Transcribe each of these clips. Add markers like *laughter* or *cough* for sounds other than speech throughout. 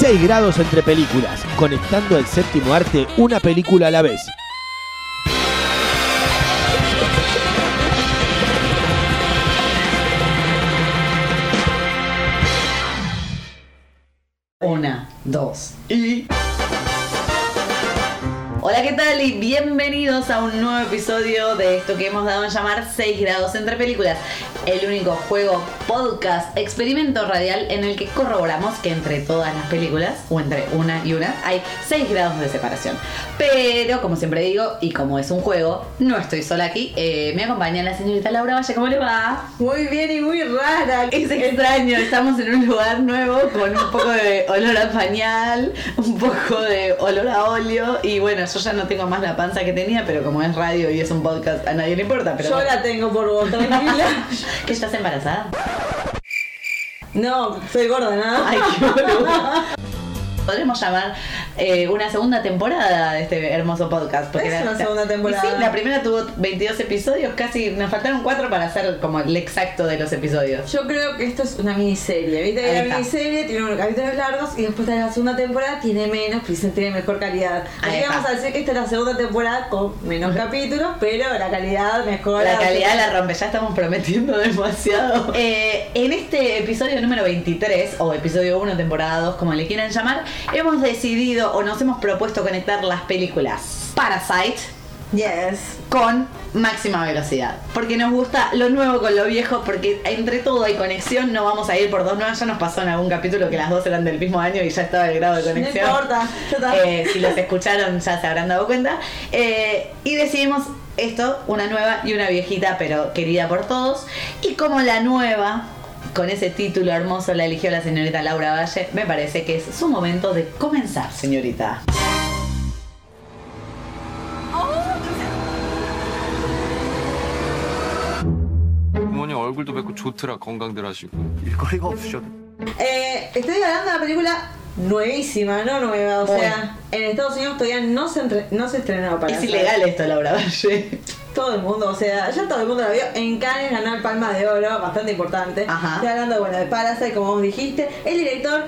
6 grados entre películas. Conectando al séptimo arte, una película a la vez. Una, dos y. Hola, ¿qué tal? Y bienvenidos a un nuevo episodio de esto que hemos dado a llamar 6 grados entre películas. El único juego, podcast, experimento radial en el que corroboramos que entre todas las películas, o entre una y una, hay 6 grados de separación. Pero, como siempre digo, y como es un juego, no estoy sola aquí. Eh, me acompaña la señorita Laura Valle. ¿Cómo le va? Muy bien y muy rara. Es extraño, estamos en un lugar nuevo con un poco de olor a pañal, un poco de olor a óleo y bueno, yo ya no tengo más la panza que tenía, pero como es radio y es un podcast, a nadie le importa. Pero Yo bueno. la tengo por vos, tranquila. *laughs* ¿Que estás embarazada? No, soy gorda, ¿no? Ay, qué. *laughs* Podremos llamar eh, una segunda temporada de este hermoso podcast. Es una segunda temporada. Y sí, la primera tuvo 22 episodios, casi nos faltaron 4 para hacer como el exacto de los episodios. Yo creo que esto es una miniserie. ¿Viste? La miniserie tiene unos capítulos largos y después de la segunda temporada tiene menos, pero tiene mejor calidad. Así vamos a decir que esta es la segunda temporada con menos capítulos, pero la calidad mejora. La calidad la rompe, ya estamos prometiendo *laughs* demasiado. Eh, en este episodio número 23, o episodio 1, temporada 2, como le quieran llamar, hemos decidido o nos hemos propuesto conectar las películas Parasite Yes. con máxima velocidad. Porque nos gusta lo nuevo con lo viejo, porque entre todo hay conexión, no vamos a ir por dos nuevas. Ya nos pasó en algún capítulo que las dos eran del mismo año y ya estaba el grado de No conexión. importa. ya está. Eh, si los escucharon ya se habrán dado cuenta. Eh, y decidimos esto, una nueva y una viejita, pero querida por todos. Y como la nueva, con ese título hermoso la eligió la señorita Laura Valle, me parece que es su momento de comenzar, señorita. Eh, estoy hablando de una película nuevísima, no nueva. O sea, en Estados Unidos todavía no se, entre, no se estrenó para. Es hacer. ilegal esto, Laura Valle. Todo el mundo, o sea, ya todo el mundo la vio. En Cannes ganó el Palma de Oro, bastante importante. Ajá. Estoy hablando, bueno, de Parasite, como vos dijiste. El director,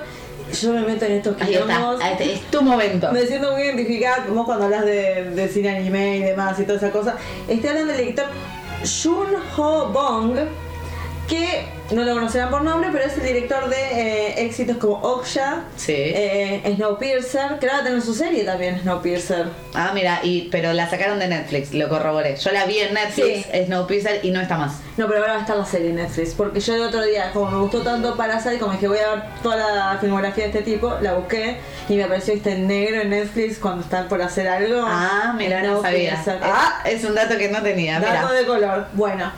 yo me meto en estos Ahí está, quilombos. está, es tu momento. Me siento muy identificada, como cuando hablas de, de cine anime y demás y toda esa cosa. Estoy hablando del director Jun Ho Bong, que no lo conocerán por nombre, pero es el director de eh, éxitos como Okja, Sí. eh, Snowpiercer, que ahora va a tener su serie también, Snowpiercer. Ah, mira, y, pero la sacaron de Netflix, lo corroboré. Yo la vi en Netflix, Sí. Snowpiercer, y no está más. No, pero ahora va a estar la serie en Netflix. Porque yo el otro día, como me gustó tanto Parasite, como dije voy a ver toda la filmografía de este tipo, la busqué y me apareció este negro en Netflix cuando están por hacer algo. Ah, mira, no sabía. Ah, es un dato que no tenía, Dato de color. Bueno.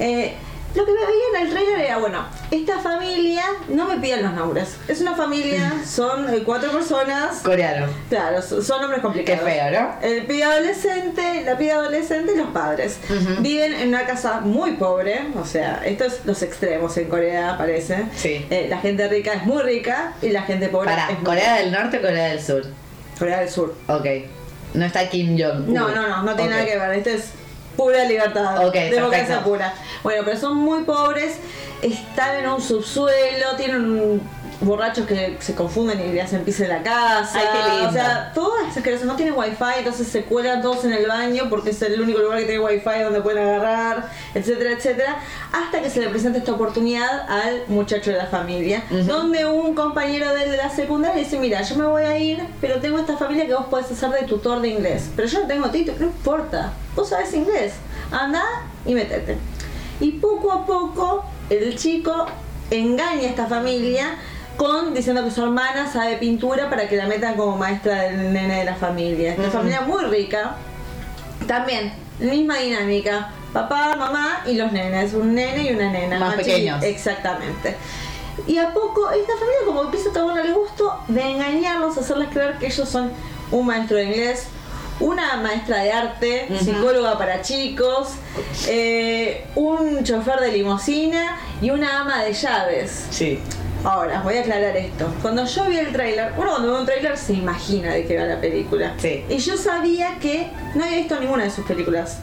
Eh, lo que me veía en el trailer era, bueno, esta familia, no me pidan los nombres. Es una familia, son eh, cuatro personas. Coreano. Claro, so- son nombres complicados. Qué feo, ¿no? El pibe adolescente, la pibe adolescente y los padres. Viven en una casa muy pobre, o sea, esto es los extremos en Corea, parece. Sí. Eh, la gente rica es muy rica y la gente pobre Para, es muy ¿Corea del Norte o Corea del Sur? Corea del Sur. Ok. No está Kim Jong. No, no, no, no tiene nada que ver. Esto es pura libertad. Ok, democracia perfecto. pura. Bueno, pero son muy pobres, están en un subsuelo, tienen borrachos que se confunden y le hacen pis en la casa. Ay, qué lindo. O sea, todas esas que no tienen wifi, entonces se cuelan todos en el baño porque es el único lugar que tiene wifi donde pueden agarrar, etcétera, etcétera. Hasta que se le presenta esta oportunidad al muchacho de la familia, donde un compañero de él de la secundaria dice, mira, yo me voy a ir, pero tengo esta familia que vos podés hacer de tutor de inglés. Pero yo no tengo título, no importa, vos sabés inglés, anda y metete. Y poco a poco el chico engaña a esta familia con diciendo que su hermana sabe pintura para que la metan como maestra del nene de la familia. Una familia muy rica. También, misma dinámica. Papá, mamá y los nenes. Un nene y una nena. Más pequeños. Exactamente. Y a poco, esta familia como empieza a tomar el gusto de engañarlos, hacerles creer que ellos son un maestro de inglés, una maestra de arte, psicóloga para chicos, eh, un chofer de limusina y una ama de llaves. Sí. Ahora, voy a aclarar esto. Cuando yo vi el tráiler, uno cuando ve un tráiler se imagina de qué va la película. Sí. Y yo sabía que no había visto ninguna de sus películas,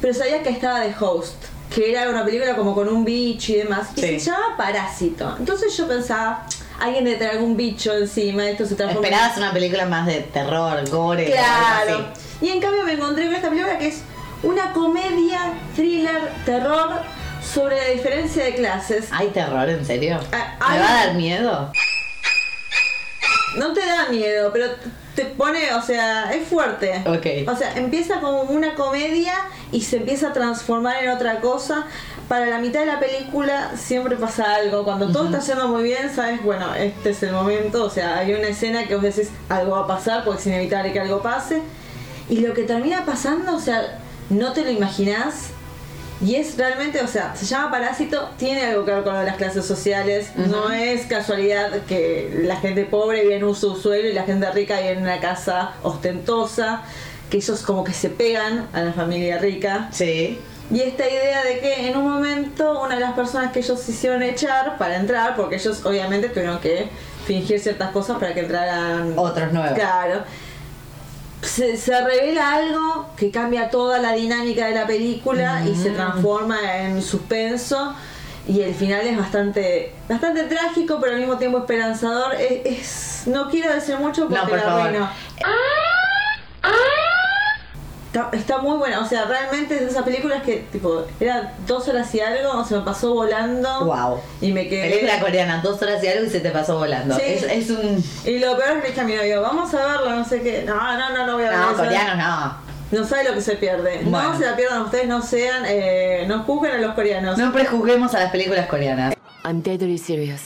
pero sabía que estaba de Host, que era una película como con un bicho y demás, y Sí. se llama Parásito. Entonces yo pensaba, alguien debe tener algún bicho encima, esto se transforma en- Esperabas una película más de terror, gore, Claro. algo así. Y en cambio me encontré con esta película que es una comedia, thriller, terror sobre la diferencia de clases. ¿Hay terror, en serio? Ah, ¿Me hay- va a dar miedo? No te da miedo, pero te pone, o sea, es fuerte. Ok. O sea, empieza como una comedia y se empieza a transformar en otra cosa. Para la mitad de la película siempre pasa algo. Cuando todo está yendo muy bien, sabes, bueno, este es el momento. O sea, hay una escena que vos decís algo va a pasar porque es inevitable que algo pase. Y lo que termina pasando, o sea, no te lo imaginás. Y es realmente, o sea, se llama Parásito, tiene algo que ver con lo de las clases sociales. No es casualidad que la gente pobre vive en un subsuelo y la gente rica vive en una casa ostentosa. Que ellos como que se pegan a la familia rica. Sí. Y esta idea de que en un momento una de las personas que ellos hicieron echar para entrar, porque ellos obviamente tuvieron que fingir ciertas cosas para que entraran Otros nuevos. Claro. Se, se revela algo que cambia toda la dinámica de la película y Mm. se transforma en suspenso. Y el final es bastante bastante trágico, pero al mismo tiempo esperanzador. Es, es- no quiero decir mucho porque No, por la favor. Está, está muy buena, o sea, realmente es de esas películas que, tipo, era dos horas y algo, se me pasó volando. Wow. Y me quedé. Película coreana, dos horas y algo y se te pasó volando. Sí. Es, es un. Y lo peor es que le dije a mi novio, vamos a verla, no sé qué. No, no, no, no voy a ver No, eso. coreano no. No sabe lo que se pierde. Bueno. No se la pierdan ustedes, no sean, eh, no juzguen a los coreanos. No prejuzguemos a las películas coreanas. I'm deadly serious.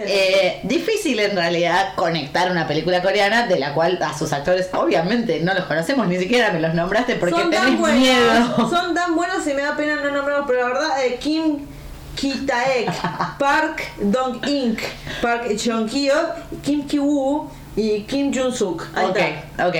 Eh, difícil en realidad conectar una película coreana de la cual a sus actores obviamente no los conocemos, ni siquiera me los nombraste porque son tan buenos, miedo. son tan buenos y me da pena no nombrarlos, pero la verdad, eh, Kim Ki-taek, *laughs* Park Dong-ink, Park Cheon-kyo, Kim Ki-woo y Kim Jun-suk. Ok, ok.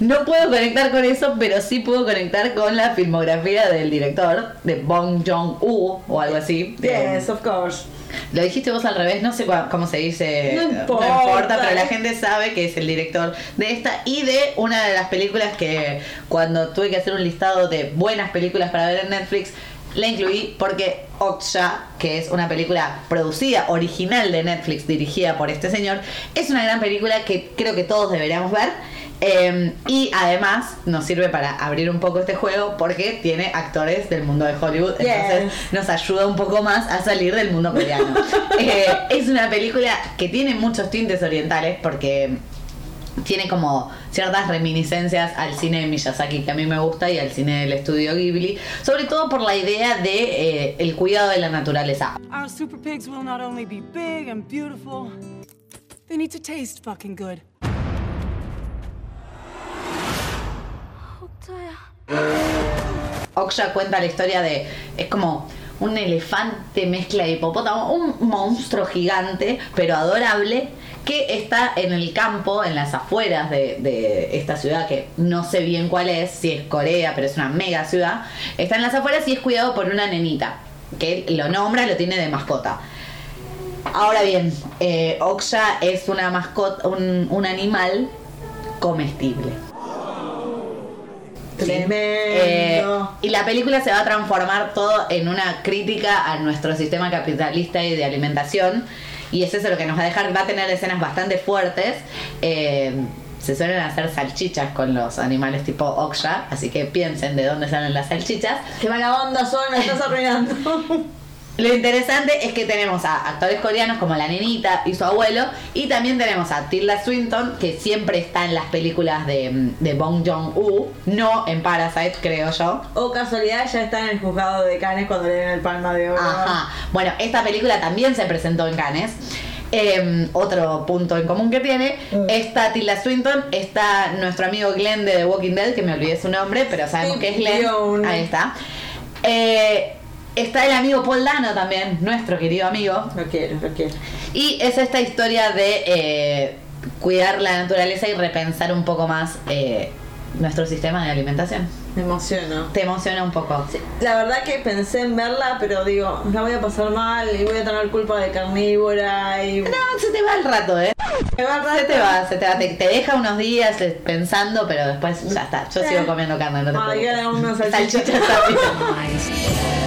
No puedo conectar con eso, pero sí puedo conectar con la filmografía del director, de Bong Joon-ho o algo así. Yes, of course. Lo dijiste vos al revés, no sé cómo se dice. No importa. pero la gente sabe que es el director de esta y de una de las películas que cuando tuve que hacer un listado de buenas películas para ver en Netflix, la incluí porque Okja, que es una película producida, original de Netflix, dirigida por este señor, es una gran película que creo que todos deberíamos ver. Eh, y además nos sirve para abrir un poco este juego porque tiene actores del mundo de Hollywood. Entonces Yes. nos ayuda un poco más a salir del mundo coreano. *laughs* Eh, es una película que tiene muchos tintes orientales porque tiene como ciertas reminiscencias al cine de Miyazaki que a mí me gusta y al cine del estudio Ghibli, sobre todo por la idea de eh, el cuidado de la naturaleza. Our super pigs will not only be big and beautiful, they need to taste fucking good. Okja cuenta la historia de. Es como un elefante mezcla de hipopótamo, un monstruo gigante, pero adorable, que está en el campo, en las afueras de, esta ciudad, que no sé bien cuál es, si es Corea, pero es una mega ciudad. Está en las afueras y es cuidado por una nenita, que lo nombra, lo tiene de mascota. Ahora bien, eh, Okja es una mascota, un animal comestible. Tremendo. Eh, y la película se va a transformar todo en una crítica a nuestro sistema capitalista y de alimentación. Y es eso lo que nos va a dejar, va a tener escenas bastante fuertes. Eh, se suelen hacer salchichas con los animales tipo Oksha, así que piensen de dónde salen las salchichas. Qué mala onda son, me estás arruinando. *laughs* Lo interesante es que tenemos a actores coreanos como la nenita y su abuelo, y también tenemos a Tilda Swinton, que siempre está en las películas de, de Bong Joon-ho, no en Parasite, creo yo. O casualidad ya está en el juzgado de Cannes cuando le den el palma de oro. Ajá. Bueno, esta película también se presentó en Cannes. Eh, otro punto en común que tiene, Mm. está Tilda Swinton, está nuestro amigo Glenn de The Walking Dead, que me olvidé su nombre, pero sabemos Sí, que es Glenn. Ahí está. Eh, está el amigo Paul Dano también, nuestro querido amigo. Lo quiero, lo quiero. Y es esta historia de eh, cuidar la naturaleza y repensar un poco más eh, nuestro sistema de alimentación. Me emociono. ¿Te emociona un poco? La verdad que pensé en verla, pero digo, la voy a pasar mal y voy a tener culpa de carnívora y... No, se te va el rato, ¿eh? Me va a Se te va, se te va, te, te deja unos días eh, pensando, pero después ya está. Yo sigo comiendo carne, no te Ay, preocupes. quedan unos *laughs* salchichas. Salchichas *laughs*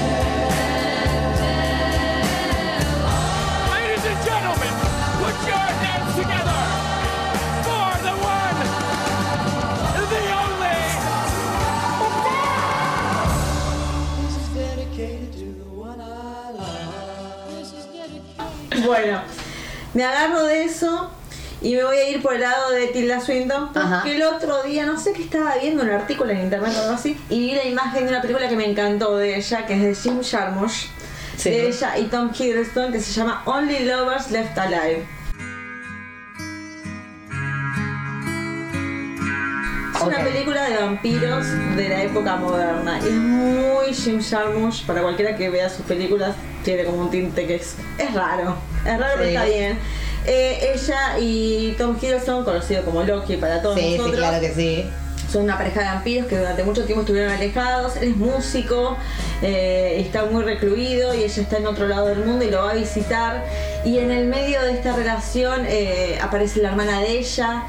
Bueno, me agarro de eso y me voy a ir por el lado de Tilda Swinton porque Ajá. el otro día, no sé qué estaba viendo un artículo en internet o algo así, y vi la imagen de una película que me encantó de ella, que es de Jim Jarmusch, Sí. de ella y Tom Hiddleston, que se llama Only Lovers Left Alive. Una Ok. película de vampiros de la época moderna. Es muy Jim Jarmusch. Para cualquiera que vea sus películas, tiene como un tinte que es, es raro. Es raro, pero está bien. Eh, ella y Tom Hiddleston, conocido como Loki para todos Sí, sí, nosotros, claro que sí. son una pareja de vampiros que durante mucho tiempo estuvieron alejados. Él es músico, eh, está muy recluido y ella está en otro lado del mundo y lo va a visitar. Y en el medio de esta relación eh, aparece la hermana de ella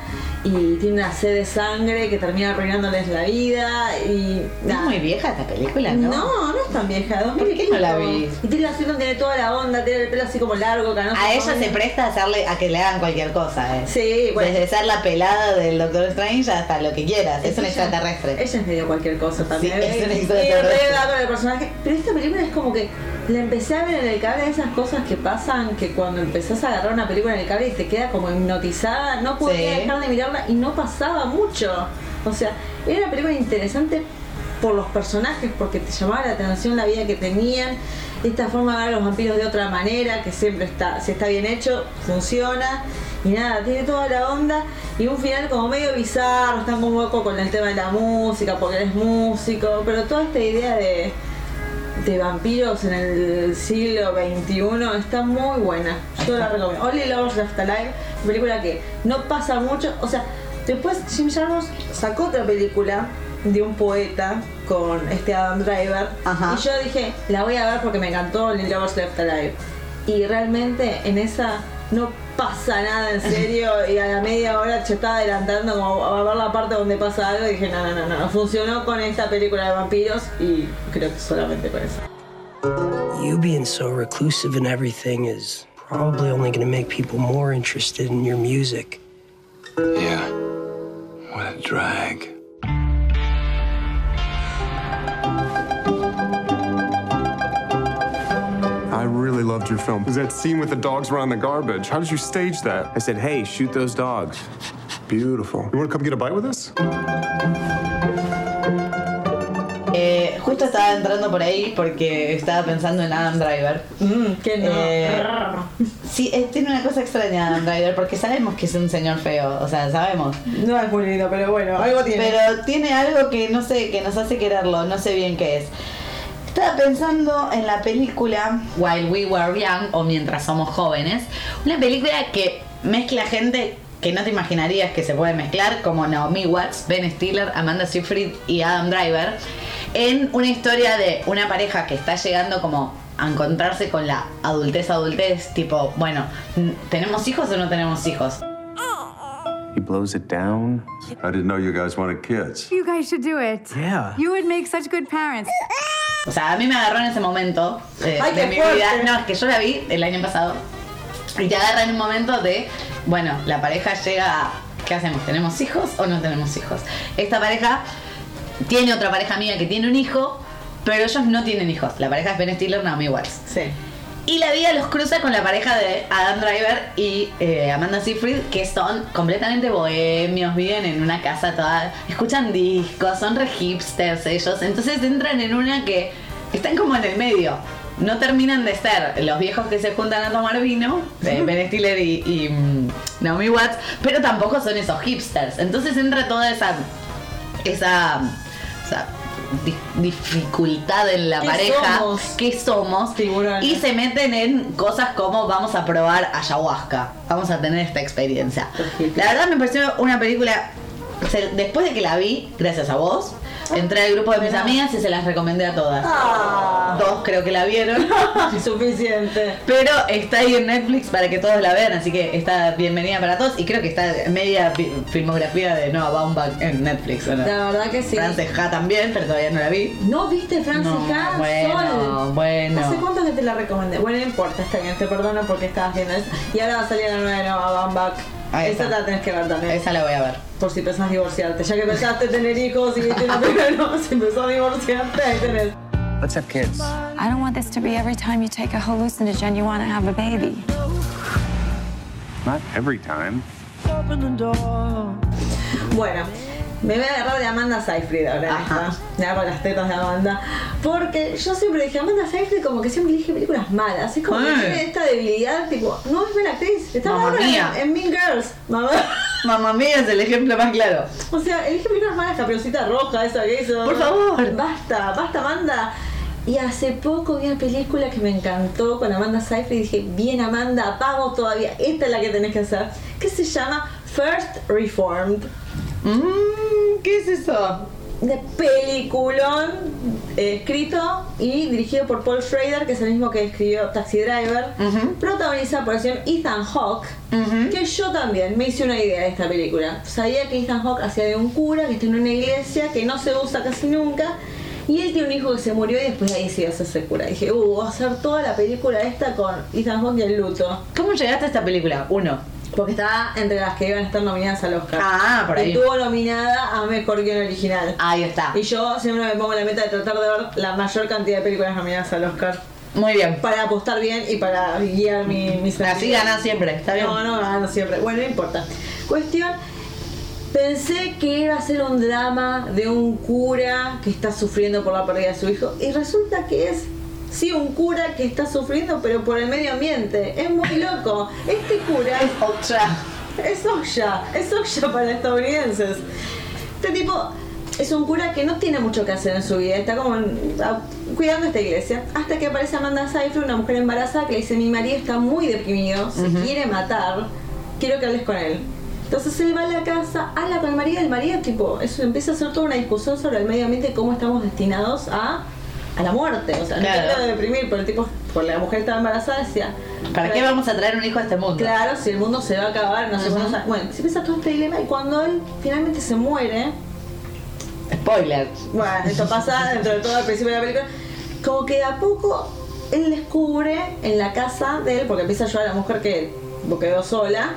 y tiene una sed de sangre que termina arruinándoles la vida. Y ¿No es muy vieja esta película, no? No, no es tan vieja. ¿Por qué no la vi? Y Tilda Swinton tiene toda la onda, tiene el pelo así como largo, canoso. A ella se presta a hacerle a que le hagan cualquier cosa, eh. Sí, bueno. Desde ser la pelada del Doctor Strange hasta lo que quieras. Es, un ella- extraterrestre. Ella es medio cualquier cosa también. Sí, es un Y extraterrestre. re da con el personaje. Pero esta película es como que la empecé a ver en el cable, esas cosas que pasan que cuando empezás a agarrar una película en el cable y te queda como hipnotizada, no podía Sí. dejar de mirarla y no pasaba mucho. O sea, era una película interesante por los personajes, porque te llamaba la atención la vida que tenían, esta forma de ver a los vampiros de otra manera, que siempre está, si está bien hecho, funciona. Y nada, tiene toda la onda y un final como medio bizarro, está como loco con el tema de la música, porque él es músico, pero toda esta idea de, de vampiros en el siglo XXI está muy buena. Yo la recomiendo. Only Lovers Left Alive, película que no pasa mucho, o sea, después Jim Jarmusch sacó otra película de un poeta con este Adam Driver Ajá. y yo dije, la voy a ver porque me encantó Only Lovers Left Alive. Y realmente en esa no pasa nada en serio y a la media hora yo estaba adelantando como a ver la parte donde pasa algo y dije no, no, no, no, funcionó con esta película de vampiros y creo que solamente con eso. You being so reclusive and everything is probably only going to make people more interested in your music. Yeah. What a drag. Really loved your film. That scene with the dogs around the garbage. How did you stage that? I said, hey, shoot those dogs. Beautiful. You want to come get a bite with us? Eh, justo estaba entrando por ahí porque estaba pensando en Adam Driver. Mm, que no. Eh, Sí, eh, tiene una cosa extraña Adam Driver porque sabemos que es un señor feo, o sea, sabemos. No es muy lindo, pero bueno, algo tiene. Pero tiene algo que no sé, que nos hace quererlo, no sé bien qué es. Estaba pensando en la película While We Were Young o Mientras Somos Jóvenes, una película que mezcla gente que no te imaginarías que se puede mezclar, como Naomi Watts, Ben Stiller, Amanda Seyfried y Adam Driver, en una historia de una pareja que está llegando como a encontrarse con la adultez adultez, tipo, bueno, ¿tenemos hijos o no tenemos hijos? He blows it down. I didn't know you guys wanted kids. You guys should do it. Yeah. You would make such good parents. *laughs* O sea, a mí me agarró en ese momento eh, Ay, de mi fuerte. vida. No, es que yo la vi el año pasado. Y te agarra en un momento de, bueno, la pareja llega a, ¿qué hacemos? ¿Tenemos hijos o no tenemos hijos? Esta pareja tiene otra pareja amiga que tiene un hijo, pero ellos no tienen hijos. La pareja es Ben Stiller, Naomi Watts. Sí. Y la vida los cruza con la pareja de Adam Driver y eh, Amanda Seyfried, que son completamente bohemios, viven en una casa toda, escuchan discos, son re hipsters ellos, entonces entran en una que están como en el medio. No terminan de ser los viejos que se juntan a tomar vino, eh, *laughs* Ben Stiller y, y, mm, Naomi Watts, pero tampoco son esos hipsters. Entonces entra toda esa esa, dificultad en la ¿Qué pareja somos? que somos y se meten en cosas como vamos a probar ayahuasca, vamos a tener esta experiencia. La verdad me pareció una película, después de que la vi, gracias a vos, entré al grupo de mis amigas y se las recomendé a todas. Ah. Dos creo que la vieron. *laughs* Suficiente. Pero está ahí en Netflix para que todos la vean, así que está bienvenida para todos. Y creo que está media fi- filmografía de Noah Baumbach en Netflix. ¿o no? La verdad que sí. Frances Ha también, pero todavía no la vi. ¿No viste Francis No, Ha? bueno, Sol. bueno. ¿Hace cuánto que te la recomendé? Bueno, no importa, está bien, te perdono porque estabas viendo eso. Y ahora va a salir la nueva de Noah Baumbach. Ahí Esa está. la tenés que ver también. Esa la voy a ver. Por si pensás divorciarte. Ya que pensaste tener hijos y viste una primero, si pensás divorciarte, ahí tenés. Let's have kids. I don't want this to be every time you take a hallucinogen you want to have a baby. Not every time. Bueno, me voy a agarrar de Amanda Seyfried ahora. Ajá. Me agarro las tetas de Amanda. Porque yo siempre dije, Amanda Seyfried como que siempre elige películas malas. Es como que tiene esta debilidad, tipo, no es buena actriz. Está Mamma mía. en, en Mean Girls. Mamá. Mamma mía es el ejemplo más claro. O sea, elige películas malas, Caperucita Roja, esa que hizo. Por favor. Basta, basta, Amanda. Y hace poco vi una película que me encantó con Amanda Seyfried y dije, bien Amanda, vamos todavía, esta es la que tenés que hacer. Que se llama First Reformed. Mm, ¿Qué es eso? De peliculón eh, escrito y dirigido por Paul Schrader, que es el mismo que escribió Taxi Driver, protagonizada por el señor Ethan Hawke, que yo también me hice una idea de esta película. Sabía que Ethan Hawke hacía de un cura que está en una iglesia que no se usa casi nunca. Y él tiene un hijo que se murió y después de ahí se iba a hacerse cura. Dije, uh, voy a hacer toda la película esta con Ethan Hawke y el luto. ¿Cómo llegaste a esta película? Uno. Porque estaba entre las que iban a estar nominadas al Oscar. Ah, por ahí. Estuvo nominada a Mejor Guión Original. Ahí está. Y yo siempre me pongo la meta de tratar de ver la mayor cantidad de películas nominadas al Oscar. Muy bien. Para apostar bien y para guiar mi, mis Así ganas siempre, está bien. No, no gano siempre. Bueno, no importa. Cuestión. Pensé que iba a ser un drama de un cura que está sufriendo por la pérdida de su hijo. Y resulta que es, sí, un cura que está sufriendo, pero por el medio ambiente. Es muy *laughs* loco. Este cura. Es otra. Es Osha, es Osha para estadounidenses. Este tipo es un cura que no tiene mucho que hacer en su vida, está como en- a- cuidando esta iglesia. Hasta que aparece Amanda Seyfried, una mujer embarazada, que le dice: Mi marido está muy deprimido, se quiere matar, quiero que hables con él. Entonces él va a la casa, habla con el marido, el marido, tipo, eso empieza a hacer toda una discusión sobre el medio ambiente y cómo estamos destinados a, a la muerte. O sea, Claro. no quiero deprimir, pero el tipo, por la mujer estaba embarazada, decía: ¿Para qué vamos a traer un hijo a este mundo? Claro, si el mundo se va a acabar, no sé cuándo. Bueno, se empieza todo este dilema y cuando él finalmente se muere, Spoiler. bueno, esto pasa dentro de todo al principio de la película, como que de a poco él descubre en la casa de él, porque empieza a ayudar a la mujer que quedó sola,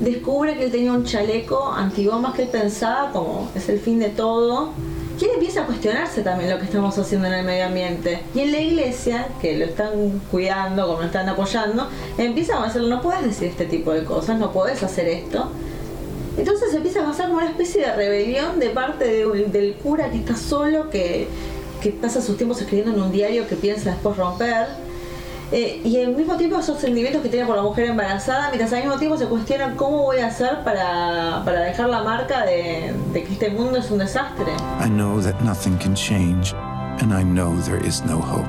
descubre que él tenía un chaleco antibombas que él pensaba como es el fin de todo. Él empieza a cuestionarse también lo que estamos haciendo en el medio ambiente. Y en la iglesia, que lo están cuidando, como lo están apoyando, empiezan a decirle, no puedes decir este tipo de cosas, no puedes hacer esto. Entonces empieza a pasar como una especie de rebelión de parte del cura que está solo, que pasa sus tiempos escribiendo en un diario que piensa después romper. Eh, y al mismo tiempo esos sentimientos que tiene por la mujer embarazada, mientras al mismo tiempo se cuestiona cómo voy a hacer para, para dejar la marca de, de que este mundo es un desastre. I know that nothing can change, and I know there is no hope.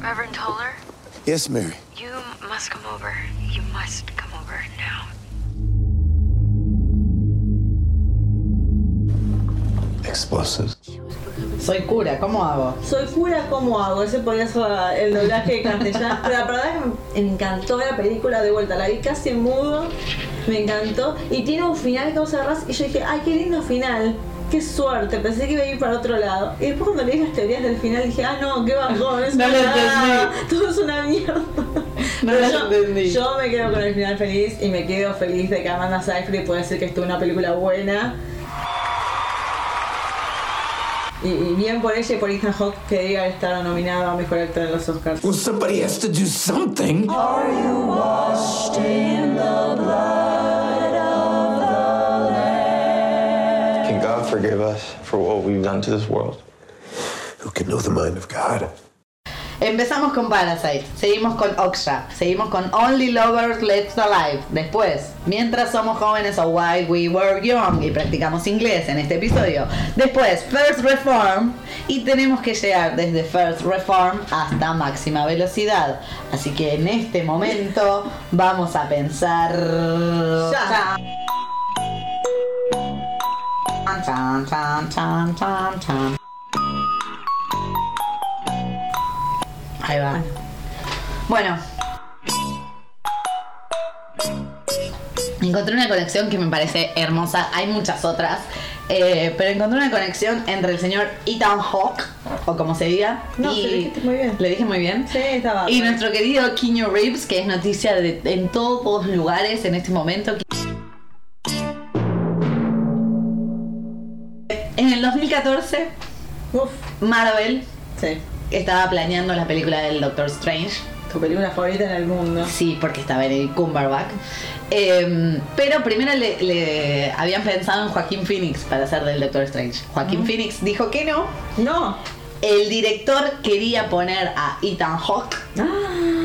Reverend Toller, Yes, Mary. you must come over. You must come over now. Explosives. Soy cura, ¿cómo hago? Soy cura, ¿cómo hago? Ese podría ser el doblaje de castellano. Pero la verdad es que me encantó la película de vuelta. La vi casi en mudo. Me encantó. Y tiene un final que vos agarrás. Y yo dije, ay, qué lindo final. Qué suerte. Pensé que iba a ir para otro lado. Y después cuando leí las teorías del final dije, ah, no, qué bajón. Es *laughs* No lo nada. Todo es una mierda. No Pero lo yo, entendí. yo me quedo con el final feliz y me quedo feliz de que Amanda Seyfried puede decir que estuvo una película buena. Y, y bien por ella y por Ethan Hawke que debería haber estado nominado a mejor actor en los Oscars. Well, somebody has to do something. Are you washed in the blood of the Lamb? Can God forgive us for what we've done to this world? Who can know the mind of God? Empezamos con Parasite, seguimos con Oksha, seguimos con Only Lovers Left Alive. Después, Mientras somos jóvenes o While We Were Young y practicamos inglés en este episodio. Después, First Reform y tenemos que llegar desde First Reform hasta máxima velocidad. Así que en este momento vamos a pensar. Ya. Chan, chan, chan, Ahí va. Bueno. Encontré una conexión que me parece hermosa. Hay muchas otras. eh, pero encontré una conexión entre el señor Ethan Hawke, o como se diga. No, y se lo dijiste muy bien. ¿Le dije muy bien? Sí, estaba. Y nuestro querido Keanu Reeves, que es noticia de- en todos lugares en este momento. En el 2014, Uf, Marvel sí. Estaba planeando la película del Doctor Strange. Tu película favorita en el mundo. Sí, porque está Benedict Cumberbatch. Eh, pero primero le, le habían pensado en Joaquín Phoenix para hacer del Doctor Strange. Joaquín Phoenix dijo que no. No. El director quería poner a Ethan Hawke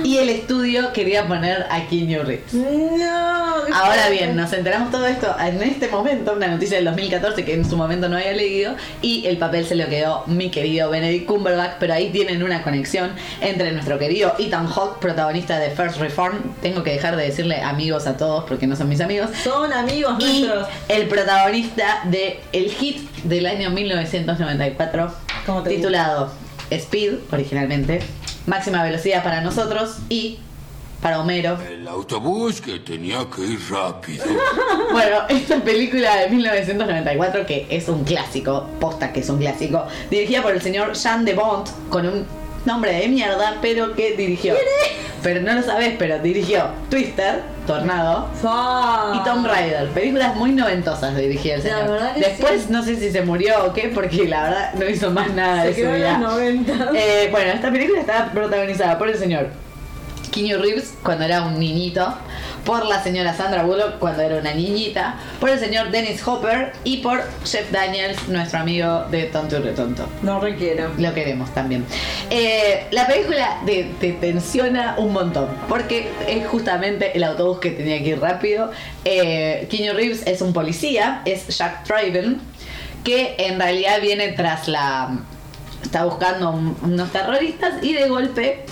y el estudio quería poner a Keanu Reeves. No. Ahora bien, nos enteramos todo esto en este momento, una noticia del 2014 que en su momento no había leído, y el papel se lo quedó mi querido Benedict Cumberbatch, pero ahí tienen una conexión entre nuestro querido Ethan Hawke, protagonista de First Reform. Tengo que dejar de decirle amigos a todos porque no son mis amigos. Son amigos Y nuestros. el protagonista de el hit del año 1994, ¿Cómo te titulado Speed, originalmente, máxima velocidad para nosotros y para Homero. El autobús que tenía que ir rápido. *laughs* Bueno, esta película de 1994, que es un clásico, posta que es un clásico, dirigida por el señor Jean de Bont, con un nombre de mierda, pero que dirigió. Pero no lo sabes, pero dirigió Twister, Tornado y Tomb Raider. Películas muy noventosas dirigió el La señor. verdad que Después sí. no sé si se murió o qué, porque la verdad no hizo más nada Se de su en vida. los 90. Eh, bueno, esta película está protagonizada por el señor Keanu Reeves cuando era un niñito, por la señora Sandra Bullock cuando era una niñita, por el señor Dennis Hopper y por Jeff Daniels, nuestro amigo de Tonto y Retonto. No requiero. Lo queremos también. Eh, la película te, te tensiona un montón, porque es justamente el autobús que tenía que ir rápido. Eh, Keanu Reeves es un policía, es Jack Traven, que en realidad viene tras la... Está buscando un- unos terroristas y de golpe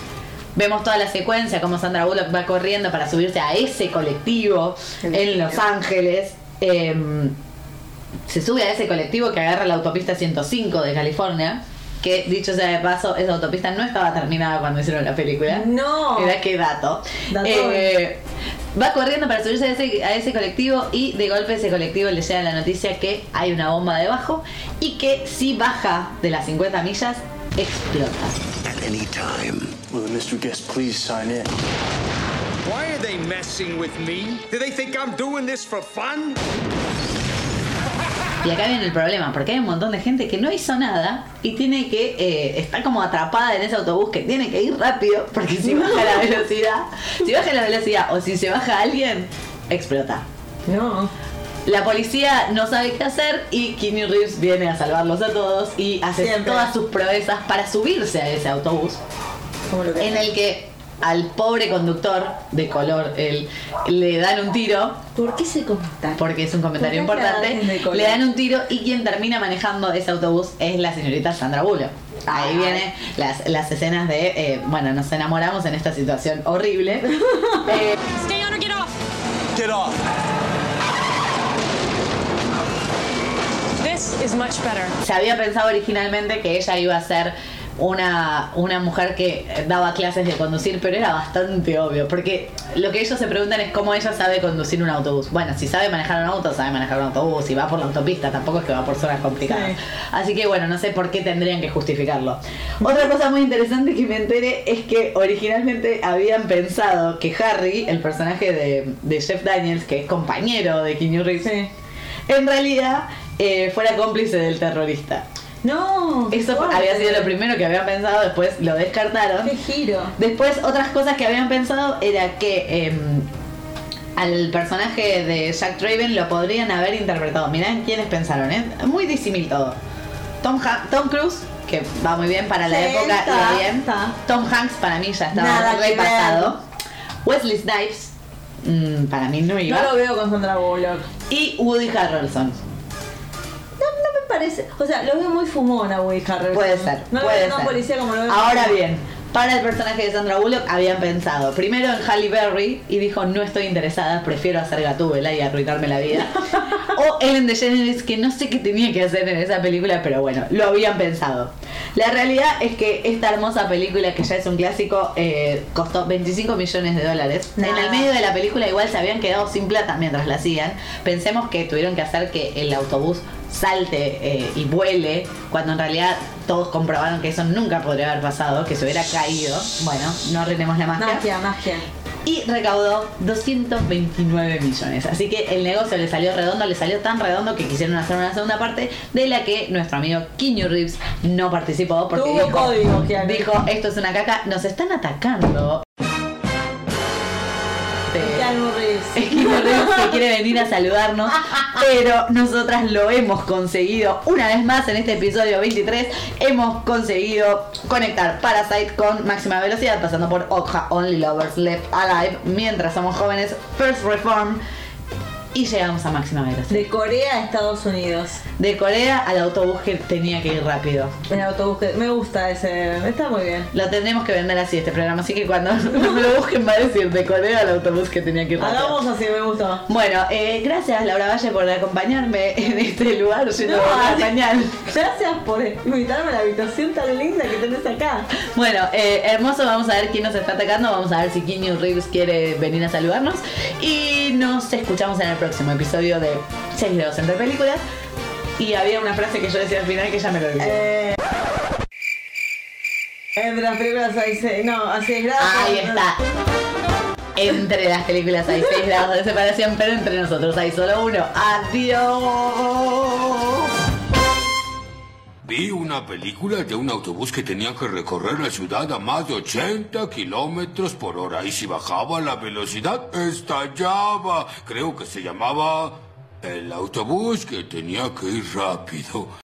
vemos toda la secuencia, como Sandra Bullock va corriendo para subirse a ese colectivo en Los Ángeles. Em, se sube a ese colectivo que agarra la autopista 105 de California. Que dicho sea de paso, esa autopista no estaba terminada cuando hicieron la película. No. Mira qué dato. Eh, va corriendo para subirse a ese, a ese colectivo y de golpe ese colectivo le llega la noticia que hay una bomba debajo y que si baja de las 50 millas, explota. At any time. Will the mystery guest please sign in? Why are they messing with me? Do they think I'm doing this for fun? Y acá viene el problema, porque hay un montón de gente que no hizo nada y tiene que, eh, está como atrapada en ese autobús que tiene que ir rápido, porque si baja la velocidad, si baja la velocidad o si se baja alguien, explota. No. La policía no sabe qué hacer y Keanu Reeves viene a salvarlos a todos y hace Siempre. todas sus proezas para subirse a ese autobús lo en el que al pobre conductor de color él, le dan un tiro ¿Por qué se comenta? porque es un comentario importante, le dan un tiro y quien termina manejando ese autobús es la señorita Sandra Bullock. Ahí vienen las, las escenas de, eh, bueno, nos enamoramos en esta situación horrible. Eh, *laughs* Stay on or get off. Get off. This is much better. se había pensado originalmente que ella iba a ser una, una mujer que daba clases de conducir, pero era bastante obvio, porque lo que ellos se preguntan es cómo ella sabe conducir un autobús. Bueno, si sabe manejar un auto, sabe manejar un autobús, si va por la autopista, tampoco es que va por zonas complicadas. Sí. Así que bueno, no sé por qué tendrían que justificarlo. Otra cosa muy interesante que me enteré es que originalmente habían pensado que Harry, el personaje de, de Jeff Daniels, que es compañero de Keanu Reeves, Sí. en realidad eh, fuera cómplice del terrorista. No. Eso había sido lo primero que habían pensado, después lo descartaron. Qué giro. Después, otras cosas que habían pensado era que em, al personaje de Jack Draven lo podrían haber interpretado. Mirá quiénes pensaron, ¿eh? Muy disímil todo. Tom, Ha- Tom Cruise, que va muy bien para la Sí, época, está, iba bien. está. Tom Hanks para mí ya estaba repasado. Wesley Snipes, mm, para mí no iba. No lo veo con Sandra Bullock. Y Woody Harrelson. Parece. O sea, lo veo muy fumón a Woody Harrelson. Puede ser, No lo veo tan policía como lo veo. Ahora bien, para el personaje de Sandra Bullock habían pensado primero en Halle Berry y dijo no estoy interesada, prefiero hacer Gatúbela y arruinarme la vida. *laughs* o Ellen DeGeneres que no sé qué tenía que hacer en esa película, pero bueno, lo habían pensado. La realidad es que esta hermosa película que ya es un clásico eh, costó 25 millones de dólares. En el medio de la película igual se habían quedado sin plata mientras la hacían. Pensemos que tuvieron que hacer que el autobús salte eh, y vuele, cuando en realidad todos comprobaron que eso nunca podría haber pasado, que se hubiera caído. Bueno, no arruinemos la magia. Magia, magia. Y recaudó 229 millones. Así que el negocio le salió redondo, le salió tan redondo que quisieron hacer una segunda parte de la que nuestro amigo Keanu Reeves no participó porque Tuvo dijo, código, dijo, esto es una caca, nos están atacando. Quiere venir a saludarnos, *laughs* pero nosotras lo hemos conseguido una vez más en este episodio 23. Hemos conseguido conectar Parasite con máxima velocidad, pasando por Okja Only Lovers Left Alive, mientras somos jóvenes, First Reform. Y llegamos a máxima velocidad. De Corea a Estados Unidos. De Corea al autobús que tenía que ir rápido. El autobús que. Me gusta ese. Está muy bien. Lo tendremos que vender así este programa, así que cuando *laughs* me lo busquen va a decir de Corea al autobús que tenía que ir rápido. Hagamos así, me gustó. Bueno, eh, gracias Laura Valle por acompañarme en este lugar lleno No, de pañal. Gracias por invitarme a la habitación tan linda que tenés acá. Bueno, eh, hermoso, vamos a ver quién nos está atacando, vamos a ver si Keanu Reeves quiere venir a saludarnos y nos escuchamos en el próximo episodio de 6 grados entre películas. Y había una frase que yo decía al final que ya me lo olvidé. Eh, entre las películas hay seis. No, así es gracias. Ahí está. Entre las películas hay 6 grados de separación, pero entre nosotros hay solo uno. Adiós. Vi una película de un autobús que tenía que recorrer la ciudad a más de 80 kilómetros por hora y si bajaba la velocidad estallaba. Creo que se llamaba el autobús que tenía que ir rápido.